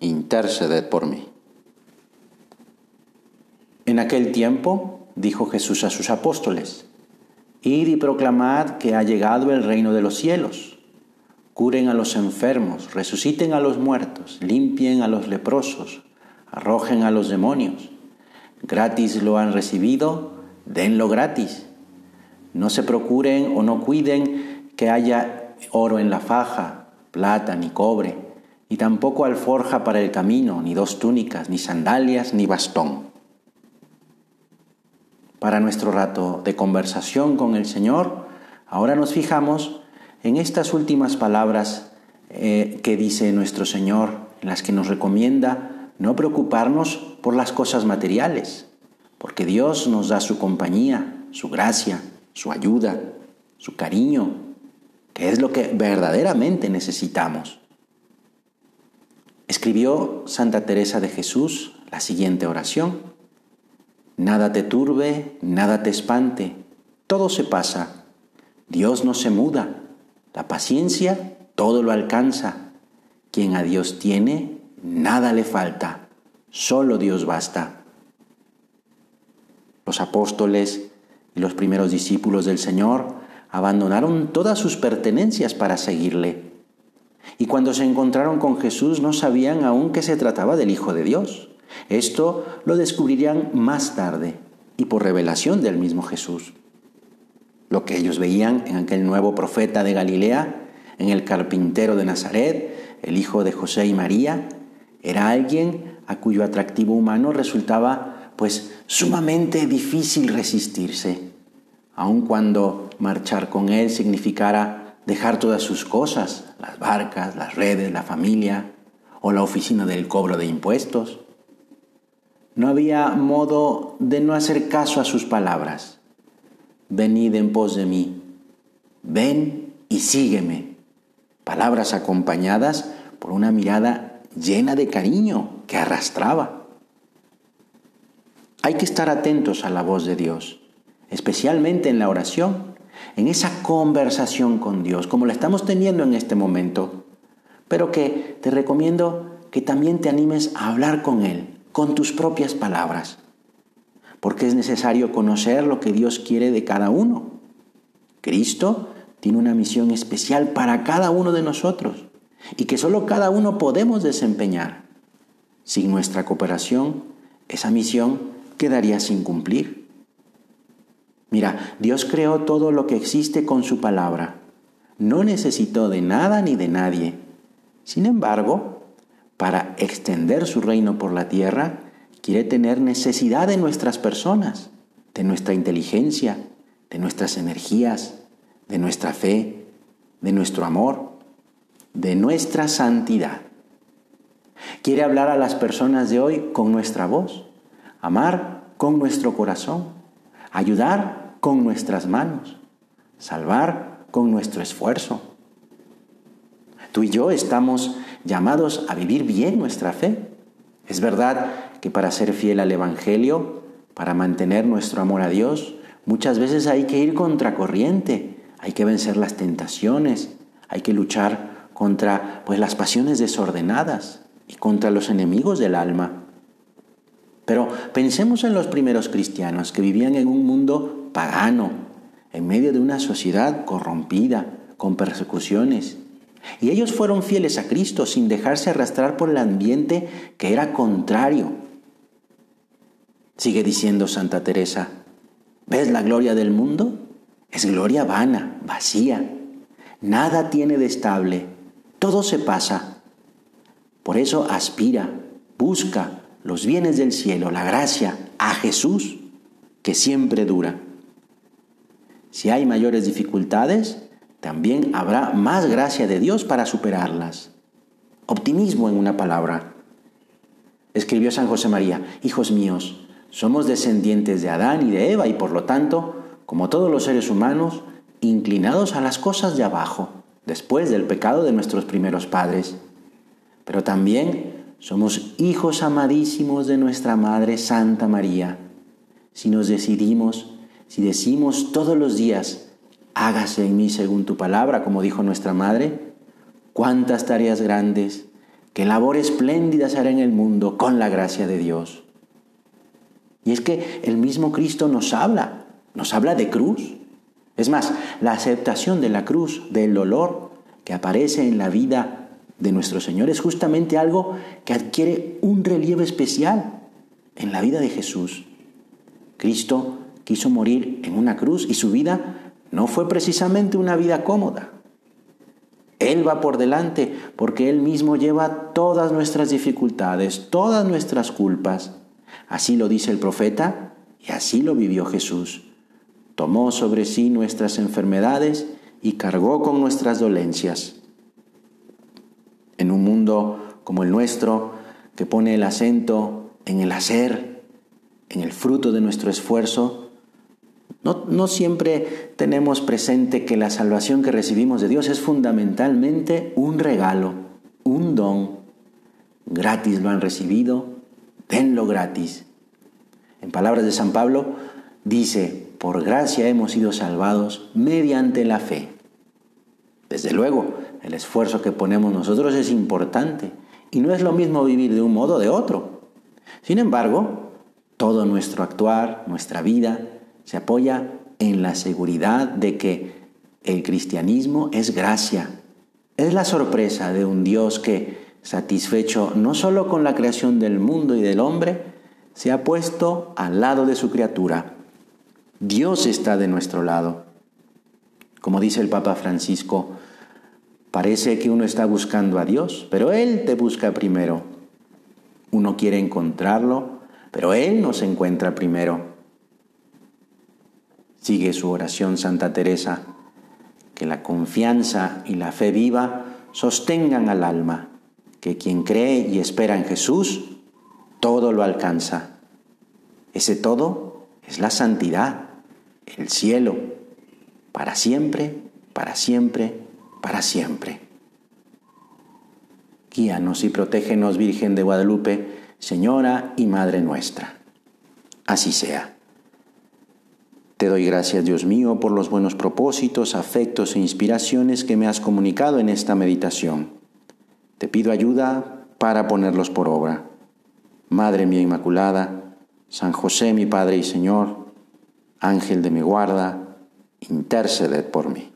interceded por mí. En aquel tiempo dijo Jesús a sus apóstoles, Id y proclamad que ha llegado el reino de los cielos. Curen a los enfermos, resuciten a los muertos, limpien a los leprosos, arrojen a los demonios. Gratis lo han recibido, denlo gratis. No se procuren o no cuiden que haya oro en la faja, plata ni cobre y tampoco alforja para el camino, ni dos túnicas, ni sandalias, ni bastón. Para nuestro rato de conversación con el Señor, ahora nos fijamos en estas últimas palabras eh, que dice nuestro Señor, en las que nos recomienda no preocuparnos por las cosas materiales, porque Dios nos da su compañía, su gracia, su ayuda, su cariño, que es lo que verdaderamente necesitamos. Escribió Santa Teresa de Jesús la siguiente oración. Nada te turbe, nada te espante, todo se pasa. Dios no se muda, la paciencia todo lo alcanza. Quien a Dios tiene, nada le falta, solo Dios basta. Los apóstoles y los primeros discípulos del Señor abandonaron todas sus pertenencias para seguirle. Y cuando se encontraron con Jesús no sabían aún que se trataba del Hijo de Dios. Esto lo descubrirían más tarde y por revelación del mismo Jesús. Lo que ellos veían en aquel nuevo profeta de Galilea, en el carpintero de Nazaret, el hijo de José y María, era alguien a cuyo atractivo humano resultaba pues sumamente difícil resistirse, aun cuando marchar con él significara dejar todas sus cosas, las barcas, las redes, la familia o la oficina del cobro de impuestos. No había modo de no hacer caso a sus palabras. Venid en pos de mí, ven y sígueme. Palabras acompañadas por una mirada llena de cariño que arrastraba. Hay que estar atentos a la voz de Dios, especialmente en la oración en esa conversación con Dios, como la estamos teniendo en este momento, pero que te recomiendo que también te animes a hablar con Él, con tus propias palabras, porque es necesario conocer lo que Dios quiere de cada uno. Cristo tiene una misión especial para cada uno de nosotros y que solo cada uno podemos desempeñar. Sin nuestra cooperación, esa misión quedaría sin cumplir. Mira, Dios creó todo lo que existe con su palabra. No necesitó de nada ni de nadie. Sin embargo, para extender su reino por la tierra, quiere tener necesidad de nuestras personas, de nuestra inteligencia, de nuestras energías, de nuestra fe, de nuestro amor, de nuestra santidad. Quiere hablar a las personas de hoy con nuestra voz, amar con nuestro corazón, ayudar con nuestras manos, salvar con nuestro esfuerzo. Tú y yo estamos llamados a vivir bien nuestra fe. Es verdad que para ser fiel al Evangelio, para mantener nuestro amor a Dios, muchas veces hay que ir contracorriente, hay que vencer las tentaciones, hay que luchar contra pues las pasiones desordenadas y contra los enemigos del alma. Pero pensemos en los primeros cristianos que vivían en un mundo pagano, en medio de una sociedad corrompida, con persecuciones. Y ellos fueron fieles a Cristo sin dejarse arrastrar por el ambiente que era contrario. Sigue diciendo Santa Teresa, ¿ves la gloria del mundo? Es gloria vana, vacía. Nada tiene de estable, todo se pasa. Por eso aspira, busca los bienes del cielo, la gracia, a Jesús, que siempre dura. Si hay mayores dificultades, también habrá más gracia de Dios para superarlas. Optimismo en una palabra. escribió San José María, hijos míos, somos descendientes de Adán y de Eva y por lo tanto, como todos los seres humanos, inclinados a las cosas de abajo, después del pecado de nuestros primeros padres. Pero también somos hijos amadísimos de nuestra Madre Santa María. Si nos decidimos, si decimos todos los días, hágase en mí según tu palabra, como dijo nuestra Madre, cuántas tareas grandes, qué labor espléndida se hará en el mundo con la gracia de Dios. Y es que el mismo Cristo nos habla, nos habla de cruz. Es más, la aceptación de la cruz, del dolor que aparece en la vida de nuestro Señor es justamente algo que adquiere un relieve especial en la vida de Jesús. Cristo quiso morir en una cruz y su vida no fue precisamente una vida cómoda. Él va por delante porque Él mismo lleva todas nuestras dificultades, todas nuestras culpas. Así lo dice el profeta y así lo vivió Jesús. Tomó sobre sí nuestras enfermedades y cargó con nuestras dolencias. En un mundo como el nuestro, que pone el acento en el hacer, en el fruto de nuestro esfuerzo, no, siempre tenemos presente que la salvación que recibimos de Dios es fundamentalmente un regalo, un don. Gratis lo han recibido, denlo gratis. En palabras de San Pablo, dice, por gracia hemos sido salvados mediante la fe. Desde luego, el esfuerzo que ponemos nosotros es importante y no es lo mismo vivir de un modo o de otro. Sin embargo, todo nuestro actuar, nuestra vida, se apoya en la seguridad de que el cristianismo es gracia. Es la sorpresa de un Dios que, satisfecho no solo con la creación del mundo y del hombre, se ha puesto al lado de su criatura. Dios está de nuestro lado. Como dice el Papa Francisco, parece que uno está buscando a Dios, pero Él te busca primero. Uno quiere encontrarlo, pero Él nos encuentra primero. Sigue su oración Santa Teresa, que la confianza y la fe viva sostengan al alma, que quien cree y espera en Jesús, todo lo alcanza. Ese todo es la santidad, el cielo, para siempre, para siempre, para siempre. Guíanos y protégenos, Virgen de Guadalupe, Señora y Madre nuestra. Así sea. Te doy gracias, Dios mío, por los buenos propósitos, afectos e inspiraciones que me has comunicado en esta meditación. Te pido ayuda para ponerlos por obra. Madre mía Inmaculada, San José mi Padre y Señor, Ángel de mi guarda, interceded por mí.